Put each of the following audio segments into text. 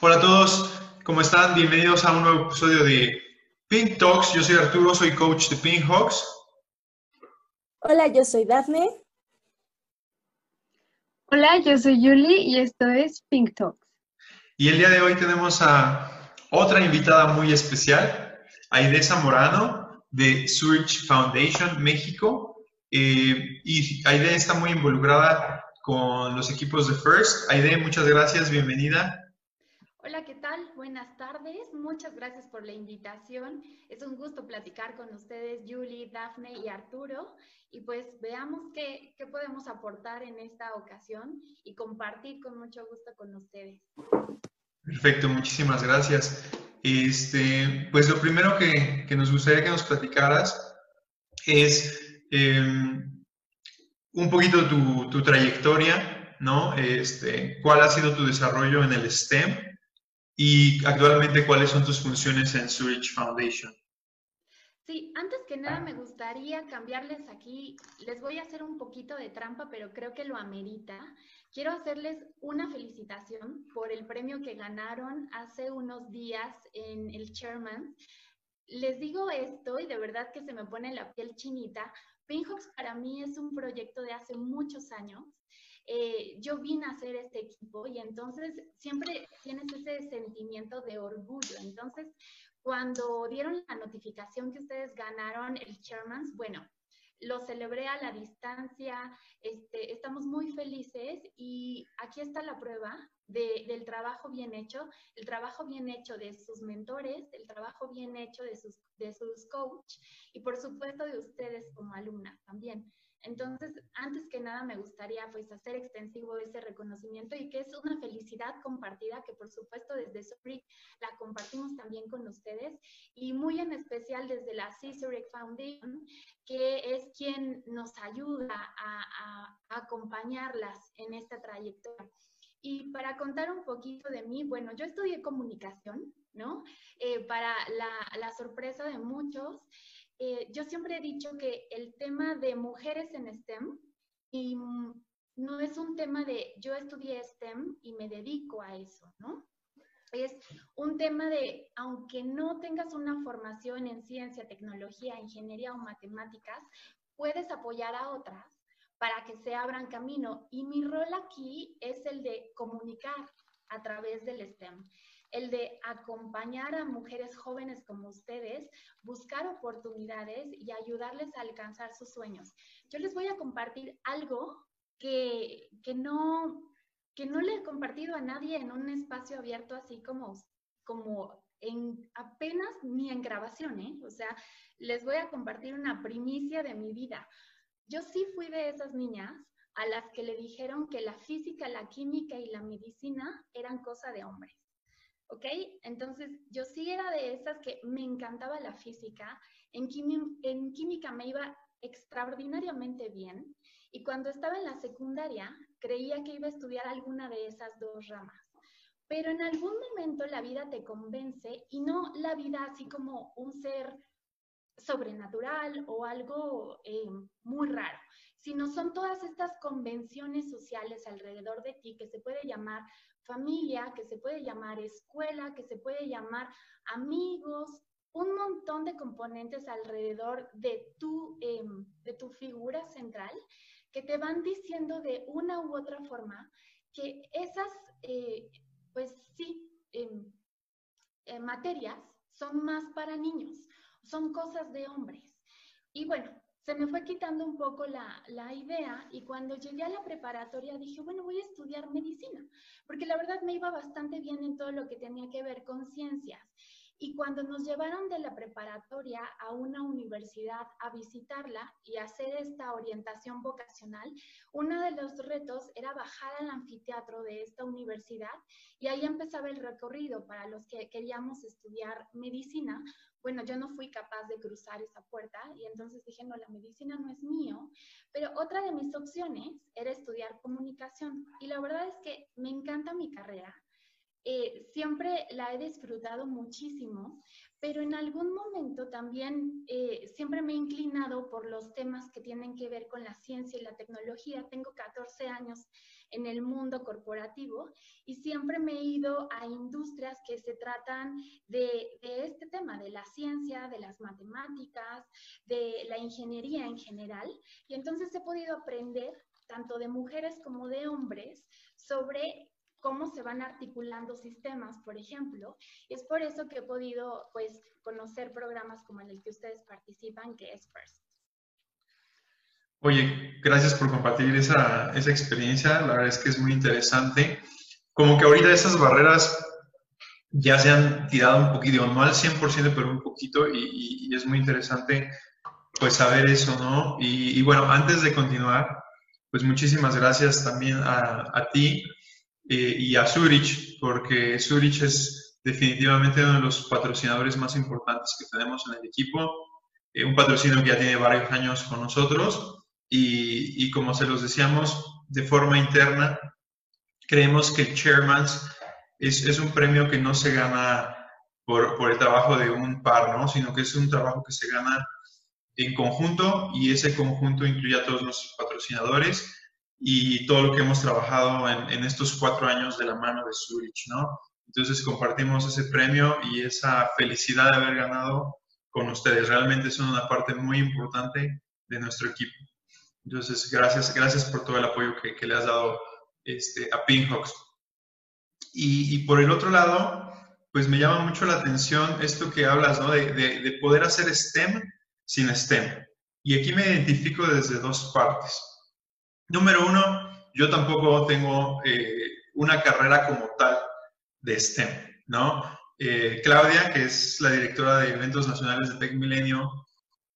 Hola a todos, ¿cómo están? Bienvenidos a un nuevo episodio de Pink Talks. Yo soy Arturo, soy coach de Pink Hawks. Hola, yo soy Daphne. Hola, yo soy Julie y esto es Pink Talks. Y el día de hoy tenemos a otra invitada muy especial, Aide Zamorano de Zurich Foundation México. Eh, y Aide está muy involucrada con los equipos de First. Aide, muchas gracias, bienvenida. Hola, ¿qué tal? Buenas tardes. Muchas gracias por la invitación. Es un gusto platicar con ustedes, Julie, Daphne y Arturo. Y pues veamos qué, qué podemos aportar en esta ocasión y compartir con mucho gusto con ustedes. Perfecto, muchísimas gracias. Este, pues lo primero que, que nos gustaría que nos platicaras es eh, un poquito tu, tu, trayectoria, ¿no? Este, ¿Cuál ha sido tu desarrollo en el STEM y actualmente cuáles son tus funciones en Zurich Foundation? Sí, antes que nada me gustaría cambiarles aquí, les voy a hacer un poquito de trampa, pero creo que lo amerita. Quiero hacerles una felicitación por el premio que ganaron hace unos días en el Chairman. Les digo esto y de verdad que se me pone la piel chinita. Pinhawks para mí es un proyecto de hace muchos años. Eh, yo vine a hacer este equipo y entonces siempre tienes ese sentimiento de orgullo. Entonces, cuando dieron la notificación que ustedes ganaron el Chairman's, bueno, lo celebré a la distancia, este, estamos muy felices y aquí está la prueba de, del trabajo bien hecho, el trabajo bien hecho de sus mentores, el trabajo bien hecho de sus, de sus coach y por supuesto de ustedes como alumnas también. Entonces, antes que nada me gustaría pues hacer extensivo ese reconocimiento y que es una felicidad compartida que por supuesto desde Zurich la compartimos también con ustedes y muy en especial desde la C-Zurich Foundation, que es quien nos ayuda a, a, a acompañarlas en esta trayectoria. Y para contar un poquito de mí, bueno, yo estudié comunicación, ¿no? Eh, para la, la sorpresa de muchos, eh, yo siempre he dicho que el tema de mujeres en STEM y no es un tema de yo estudié STEM y me dedico a eso, ¿no? Es un tema de, aunque no tengas una formación en ciencia, tecnología, ingeniería o matemáticas, puedes apoyar a otras para que se abran camino. Y mi rol aquí es el de comunicar a través del STEM el de acompañar a mujeres jóvenes como ustedes, buscar oportunidades y ayudarles a alcanzar sus sueños. Yo les voy a compartir algo que, que, no, que no le he compartido a nadie en un espacio abierto así como, como en apenas ni en grabación, ¿eh? O sea, les voy a compartir una primicia de mi vida. Yo sí fui de esas niñas a las que le dijeron que la física, la química y la medicina eran cosa de hombres. ¿Ok? Entonces, yo sí era de esas que me encantaba la física, en, química me iba extraordinariamente bien y cuando estaba en la secundaria creía que iba a estudiar alguna de esas dos ramas. Pero en algún momento la vida te convence y no la vida así como un ser sobrenatural o algo eh, muy raro, sino son todas estas convenciones sociales alrededor de ti que se puede llamar familia, que se puede llamar escuela, que se puede llamar amigos, un montón de componentes alrededor de tu, eh, de tu figura central que te van diciendo de una u otra forma que esas, eh, pues sí, em, eh, materias son más para niños, son cosas de hombres. Y bueno, se me fue quitando un poco la, la, idea y cuando llegué a la preparatoria dije, bueno, voy a estudiar medicina, porque la verdad me iba bastante bien en todo lo que tenía que ver con ciencias. Y cuando nos llevaron de la preparatoria a una universidad a visitarla y hacer esta orientación vocacional, uno de los retos era bajar al anfiteatro de esta universidad y ahí empezaba el recorrido para los que queríamos estudiar medicina. Bueno, yo no fui capaz de cruzar esa puerta y entonces dije, no, la medicina no es mío, pero otra de mis opciones era estudiar comunicación y la verdad es que me encanta mi carrera, eh, siempre la he disfrutado muchísimo, pero en algún momento también eh, siempre me he inclinado por los temas que tienen que ver con la ciencia y la tecnología. Tengo 14 años en el mundo corporativo y siempre me he ido a industrias que se tratan de, este tema, de la ciencia, de las matemáticas, de la ingeniería en general. Y entonces he podido aprender tanto de mujeres como de hombres sobre cómo se van articulando sistemas, por ejemplo. Es por eso que he podido pues, conocer programas como el que ustedes participan, que es FIRST. Oye, gracias por compartir esa, esa experiencia. La verdad es que es muy interesante. Como que ahorita esas barreras ya se han tirado un poquito, no al 100%, pero un poquito, y, es muy interesante pues saber eso, ¿no? Y, bueno, antes de continuar, pues muchísimas gracias también a, a ti eh, y a Zurich, porque Zurich es definitivamente uno de los patrocinadores más importantes que tenemos en el equipo, eh, un patrocinio que ya tiene varios años con nosotros y, como se los decíamos de forma interna, creemos que el Chairman's es, es un premio que no se gana por, por, el trabajo de un par, ¿no? sino que es un trabajo que se gana en conjunto y ese conjunto incluye a todos nuestros patrocinadores y todo lo que hemos trabajado en, en estos cuatro años de la mano de Zurich, ¿no? Entonces compartimos ese premio y esa felicidad de haber ganado con ustedes. Realmente son una parte muy importante de nuestro equipo. Entonces, gracias, gracias por todo el apoyo que, que le has dado este, a Pinhawks. Y, y, por el otro lado, pues me llama mucho la atención esto que hablas, ¿no? De, de, de poder hacer STEM sin STEM. Y aquí me identifico desde dos partes. Número uno, yo tampoco tengo eh, una carrera como tal de STEM, ¿no? Eh, Claudia, que es la directora de eventos nacionales de Tech Milenio,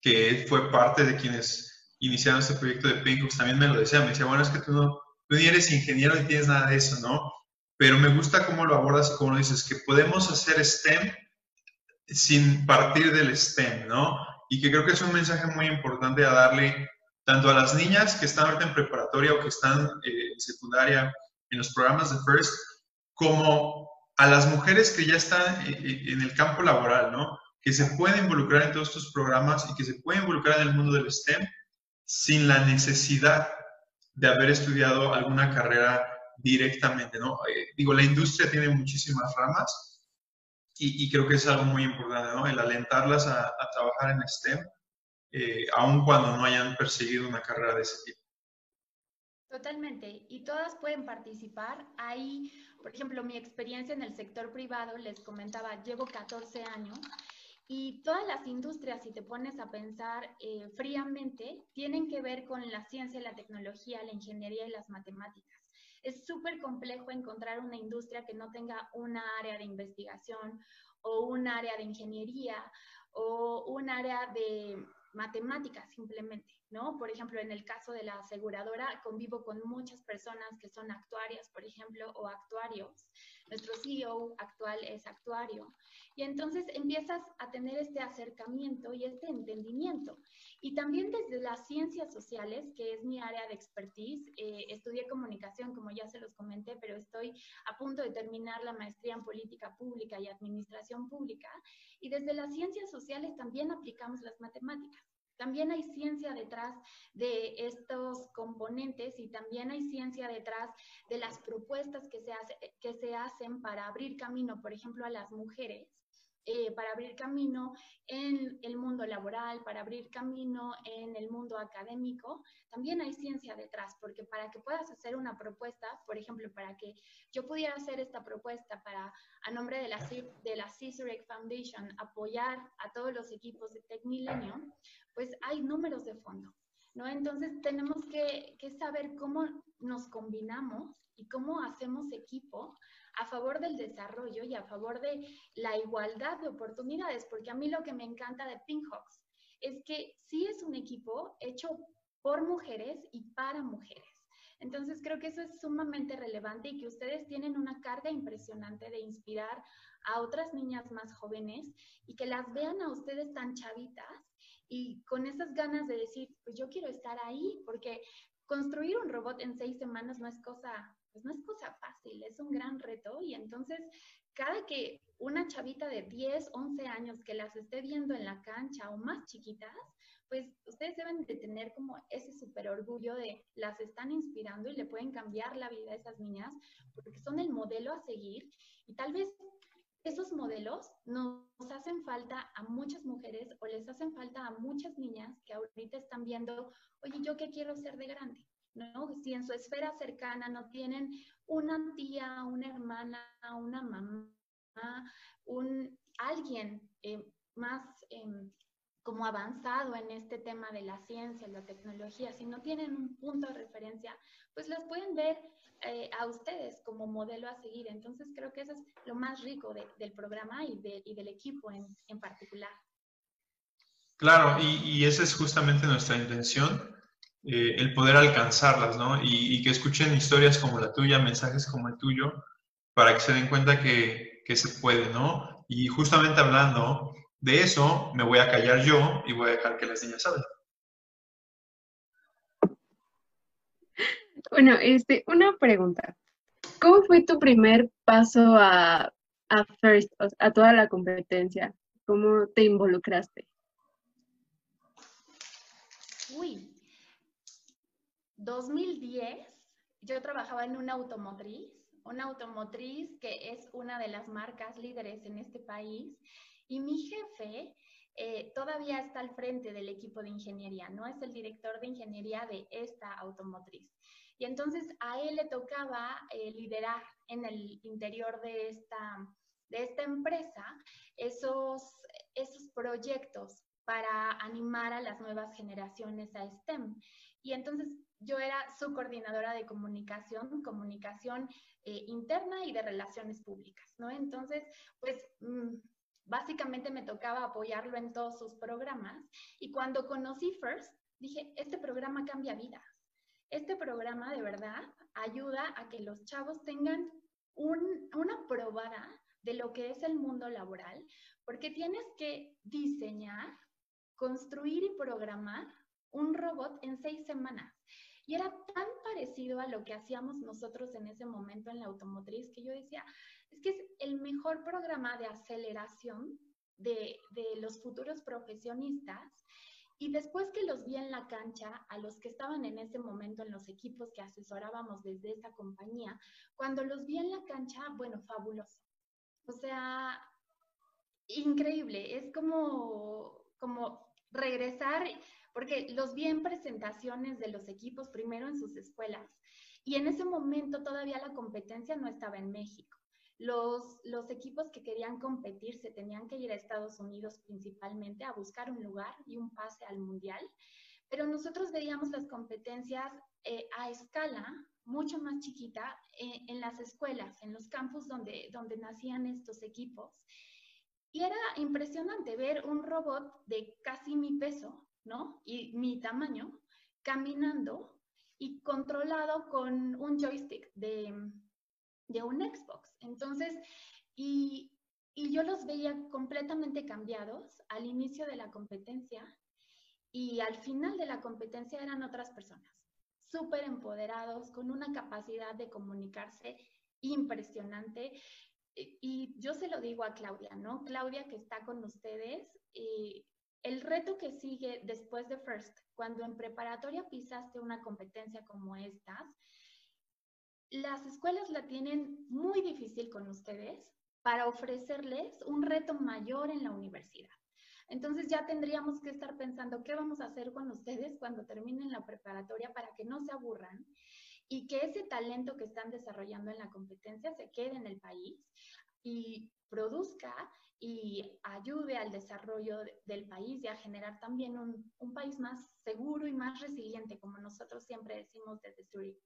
que fue parte de quienes iniciaron este proyecto de Pinhooks, también me lo decía, me decía, bueno, es que tú no, tú ni eres ingeniero ni tienes nada de eso, ¿no? Pero me gusta cómo lo abordas y cómo lo dices, que podemos hacer STEM sin partir del STEM, ¿no? Y que creo que es un mensaje muy importante a darle tanto a las niñas que están ahorita en preparatoria o que están eh, en secundaria en los programas de FIRST, como a las mujeres que ya están eh, eh, en el campo laboral, ¿no? Que se pueden involucrar en todos estos programas y que se pueden involucrar en el mundo del STEM sin la necesidad de haber estudiado alguna carrera directamente, ¿no? digo, la industria tiene muchísimas ramas y, creo que es algo muy importante, ¿no? El alentarlas a, a trabajar en STEM eh, aun cuando no hayan perseguido una carrera de ese tipo. Totalmente, y todas pueden participar. Hay, por ejemplo, mi experiencia en el sector privado, les comentaba, llevo 14 años y todas las industrias, si te pones a pensar eh, fríamente, tienen que ver con la ciencia, la tecnología, la ingeniería y las matemáticas. Es súper complejo encontrar una industria que no tenga una área de investigación o un área de ingeniería o un área de matemáticas simplemente, ¿no? Por ejemplo, en el caso de la aseguradora, convivo con muchas personas que son actuarias, por ejemplo, o actuarios. Nuestro CEO actual es actuario. Y entonces empiezas a tener este acercamiento y este entendimiento. Y también desde las ciencias sociales, que es mi área de expertise, eh, estudié comunicación, como ya se los comenté, pero estoy a punto de terminar la maestría en política pública y administración pública. Y desde las ciencias sociales también aplicamos las matemáticas. También hay ciencia detrás de estos componentes y también hay ciencia detrás de las propuestas que se, que se hacen para abrir camino, por ejemplo, a las mujeres eh, para abrir camino en el mundo laboral, para abrir camino en el mundo académico, también hay ciencia detrás, porque para que puedas hacer una propuesta, por ejemplo, para que yo pudiera hacer esta propuesta para, a nombre de la, de la Foundation, apoyar a todos los equipos de Tech Millennium, pues hay números de fondo. ¿No? Entonces tenemos que saber cómo nos combinamos y cómo hacemos equipo a favor del desarrollo y a favor de la igualdad de oportunidades, porque a mí lo que me encanta de Pinkhawks es que sí es un equipo hecho por mujeres y para mujeres. Entonces creo que eso es sumamente relevante y que ustedes tienen una carga impresionante de inspirar a otras niñas más jóvenes y que las vean a ustedes tan chavitas y con esas ganas de decir, pues yo quiero estar ahí, porque construir un robot en seis semanas no es cosa pues no es cosa fácil, es un gran reto y entonces cada que una chavita de 10, 11 años que las esté viendo en la cancha o más chiquitas, pues ustedes deben de tener como ese súper orgullo de las están inspirando y le pueden cambiar la vida a esas niñas porque son el modelo a seguir y tal vez esos modelos nos hacen falta a muchas mujeres o les hacen falta a muchas niñas que ahorita están viendo, oye, ¿yo qué quiero ser de grande? ¿No? Si en su esfera cercana no tienen una tía, una hermana, una mamá, un alguien eh, más em, como avanzado en este tema de la ciencia, la tecnología, si no tienen un punto de referencia, pues las pueden ver eh, a ustedes como modelo a seguir. Entonces creo que eso es lo más rico del programa y, del equipo en, particular. Claro, y, esa es justamente nuestra intención, eh, el poder alcanzarlas, ¿no? Y, que escuchen historias como la tuya, mensajes como el tuyo, para que se den cuenta que, que se puede, ¿no? Y justamente hablando de eso, me voy a callar yo y voy a dejar que las niñas hablen. Bueno, este, una pregunta. ¿Cómo fue tu primer paso a, a First, a toda la competencia? ¿Cómo te involucraste? Uy, 2010, yo trabajaba en una automotriz, una automotriz que es una de las marcas líderes en este país, y mi jefe eh, todavía está al frente del equipo de ingeniería, no es el director de ingeniería de esta automotriz. Y entonces a él le tocaba eh, liderar en el interior de esta, de esta empresa esos, esos proyectos para animar a las nuevas generaciones a STEM. Y entonces yo era su coordinadora de comunicación, comunicación eh, interna y de relaciones públicas, ¿no? Entonces, pues mm, básicamente me tocaba apoyarlo en todos sus programas. Y cuando conocí First, dije, este programa cambia vidas. Este programa de verdad ayuda a que los chavos tengan una probada de lo que es el mundo laboral, porque tienes que diseñar, construir y programar un robot en seis semanas. Y era tan parecido a lo que hacíamos nosotros en ese momento en la automotriz que yo decía, es que es el mejor programa de aceleración de, de los futuros profesionistas y después que los vi en la cancha, a los que estaban en ese momento en los equipos que asesorábamos desde esta compañía, cuando los vi en la cancha, bueno, fabuloso. O sea, increíble. Es como, como regresar, porque los vi en presentaciones de los equipos primero en sus escuelas. Y en ese momento todavía la competencia no estaba en México. Los, los, equipos que querían competir se tenían que ir a Estados Unidos principalmente a buscar un lugar y un pase al mundial, pero nosotros veíamos las competencias eh, a escala mucho más chiquita eh, en las escuelas, en los campus donde, donde nacían estos equipos. Y era impresionante ver un robot de casi mi peso, ¿no? Y mi tamaño, caminando y controlado con un joystick de, de un Xbox. Entonces, y, yo los veía completamente cambiados al inicio de la competencia y al final de la competencia eran otras personas, súper empoderados, con una capacidad de comunicarse impresionante. Y, yo se lo digo a Claudia, ¿no? Claudia que está con ustedes, y el reto que sigue después de First, cuando en preparatoria pisaste una competencia como estas, las escuelas la tienen muy difícil con ustedes para ofrecerles un reto mayor en la universidad. Entonces ya tendríamos que estar pensando qué vamos a hacer con ustedes cuando terminen la preparatoria para que no se aburran y que ese talento que están desarrollando en la competencia se quede en el país y produzca y ayude al desarrollo del país y a generar también un, un país más seguro y más resiliente, como nosotros siempre decimos desde Zurich.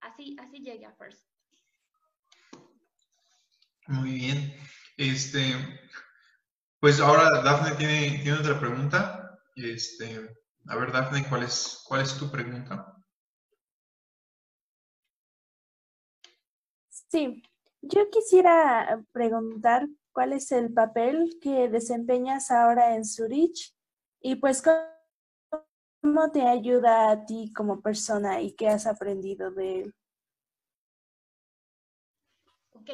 Así, así llegué a First. Muy bien. Este, pues ahora Dafne tiene, tiene otra pregunta. Este, a ver, Dafne, ¿cuál es, cuál es tu pregunta? Sí, yo quisiera preguntar cuál es el papel que desempeñas ahora en Zurich y pues cómo te ayuda a ti como persona y qué has aprendido de él. Ok,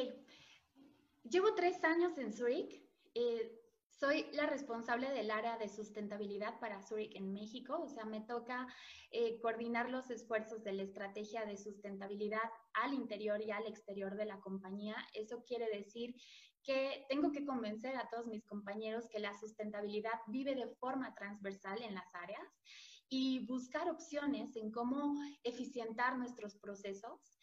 llevo tres años en Zurich. Eh, soy la responsable del área de sustentabilidad para Zurich en México, o sea, me toca eh, coordinar los esfuerzos de la estrategia de sustentabilidad al interior y al exterior de la compañía. Eso quiere decir que tengo que convencer a todos mis compañeros que la sustentabilidad vive de forma transversal en las áreas y buscar opciones en cómo eficientar nuestros procesos.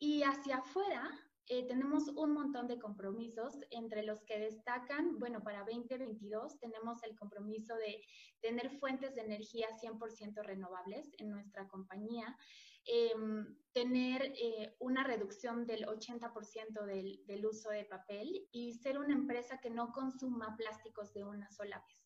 Y hacia afuera, eh, tenemos un montón de compromisos, entre los que destacan, bueno, para 2022 tenemos el compromiso de tener fuentes de energía 100% renovables en nuestra compañía, em, tener eh, una reducción del 80% del, del uso de papel y ser una empresa que no consuma plásticos de una sola vez.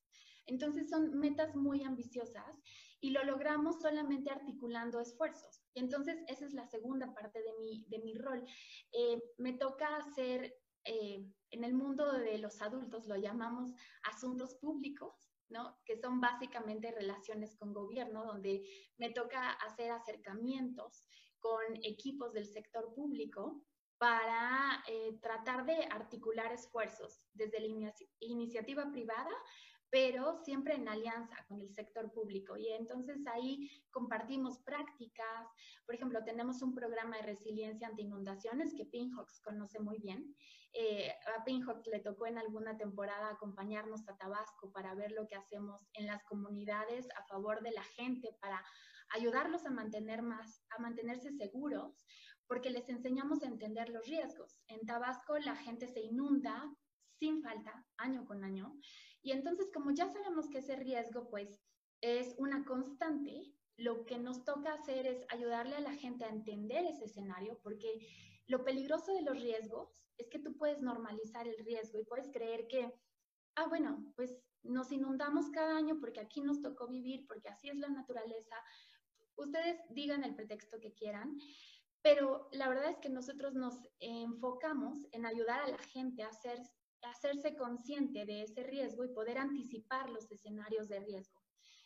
Entonces son metas muy ambiciosas y lo logramos solamente articulando esfuerzos. Y entonces esa es la segunda parte de mi, de mi rol. Eh, me toca hacer, eh, en el mundo de los adultos lo llamamos asuntos públicos, ¿no? que son básicamente relaciones con gobierno, donde me toca hacer acercamientos con equipos del sector público para eh, tratar de articular esfuerzos desde la iniciativa privada pero siempre en alianza con el sector público. Y entonces ahí compartimos prácticas. Por ejemplo, tenemos un programa de resiliencia ante inundaciones que Pinhawks conoce muy bien. Eh, a Pinhawks le tocó en alguna temporada acompañarnos a Tabasco para ver lo que hacemos en las comunidades a favor de la gente, para ayudarlos a, mantener más, a mantenerse seguros, porque les enseñamos a entender los riesgos. En Tabasco la gente se inunda sin falta, año con año, y entonces, como ya sabemos que ese riesgo, pues, es una constante, lo que nos toca hacer es ayudarle a la gente a entender ese escenario, porque lo peligroso de los riesgos es que tú puedes normalizar el riesgo y puedes creer que, ah, bueno, pues nos inundamos cada año porque aquí nos tocó vivir, porque así es la naturaleza. Ustedes digan el pretexto que quieran, pero la verdad es que nosotros nos enfocamos en ayudar a la gente a hacer hacerse consciente de ese riesgo y poder anticipar los escenarios de riesgo.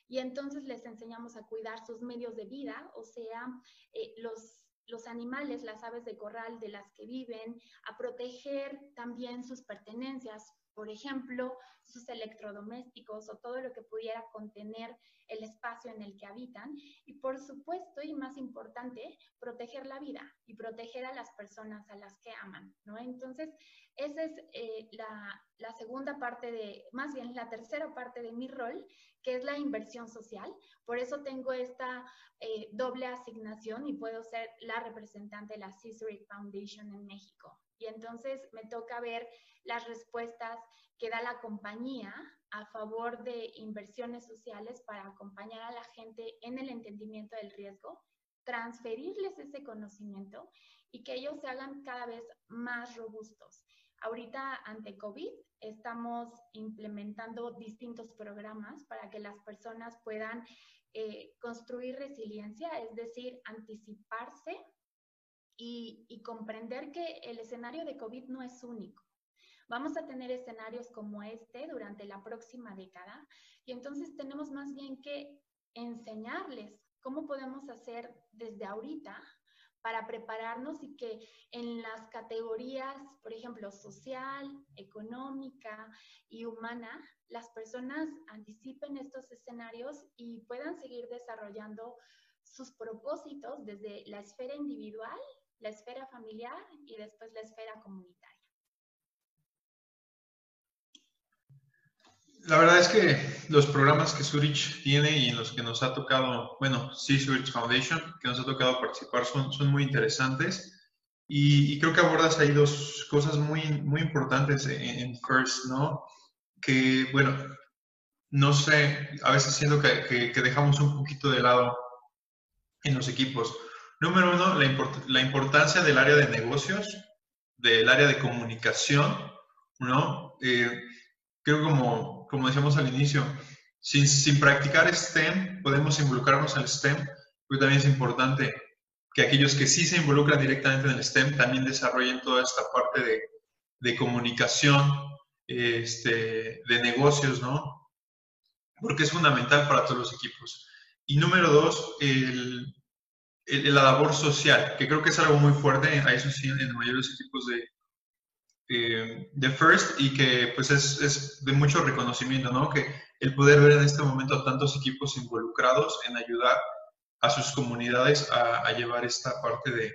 Y entonces les enseñamos a cuidar sus medios de vida, o sea, eh, los, los animales, las aves de corral de las que viven, a proteger también sus pertenencias, por ejemplo, sus electrodomésticos o todo lo que pudiera contener el espacio en el que habitan. Y por supuesto, y más importante, proteger la vida y proteger a las personas a las que aman, ¿no? Entonces, esa es eh, la, la, segunda parte de, más bien la tercera parte de mi rol, que es la inversión social. Por eso tengo esta eh, doble asignación y puedo ser la representante de la CISRIC Foundation en México. Y entonces me toca ver las respuestas que da la compañía a favor de inversiones sociales para acompañar a la gente en el entendimiento del riesgo, transferirles ese conocimiento y que ellos se hagan cada vez más robustos. Ahorita ante COVID estamos implementando distintos programas para que las personas puedan eh, construir resiliencia, es decir, anticiparse y, y comprender que el escenario de COVID no es único. Vamos a tener escenarios como este durante la próxima década y entonces tenemos más bien que enseñarles cómo podemos hacer desde ahorita para prepararnos y que en las categorías, por ejemplo, social, económica y humana, las personas anticipen estos escenarios y puedan seguir desarrollando sus propósitos desde la esfera individual, la esfera familiar y después la esfera comunitaria. La verdad es que los programas que Zurich tiene y en los que nos ha tocado, bueno, sí, Zurich Foundation, que nos ha tocado participar, son, son muy interesantes. Y, creo que abordas ahí dos cosas muy, muy importantes en, FIRST, ¿no? Que, bueno, no sé, a veces siento que, que, dejamos un poquito de lado en los equipos. Número uno, la, la importancia del área de negocios, del área de comunicación, ¿no? Eh, creo como, como decíamos al inicio, sin, sin practicar STEM, podemos involucrarnos en el STEM, pero también es importante que aquellos que sí se involucran directamente en el STEM también desarrollen toda esta parte de, de comunicación, este, de negocios, ¿no? Porque es fundamental para todos los equipos. Y número dos, el, la labor social, que creo que es algo muy fuerte, a eso sí, en los mayores equipos de, eh, de First y que pues es, es, de mucho reconocimiento, ¿no? Que el poder ver en este momento tantos equipos involucrados en ayudar a sus comunidades a, a llevar esta parte de,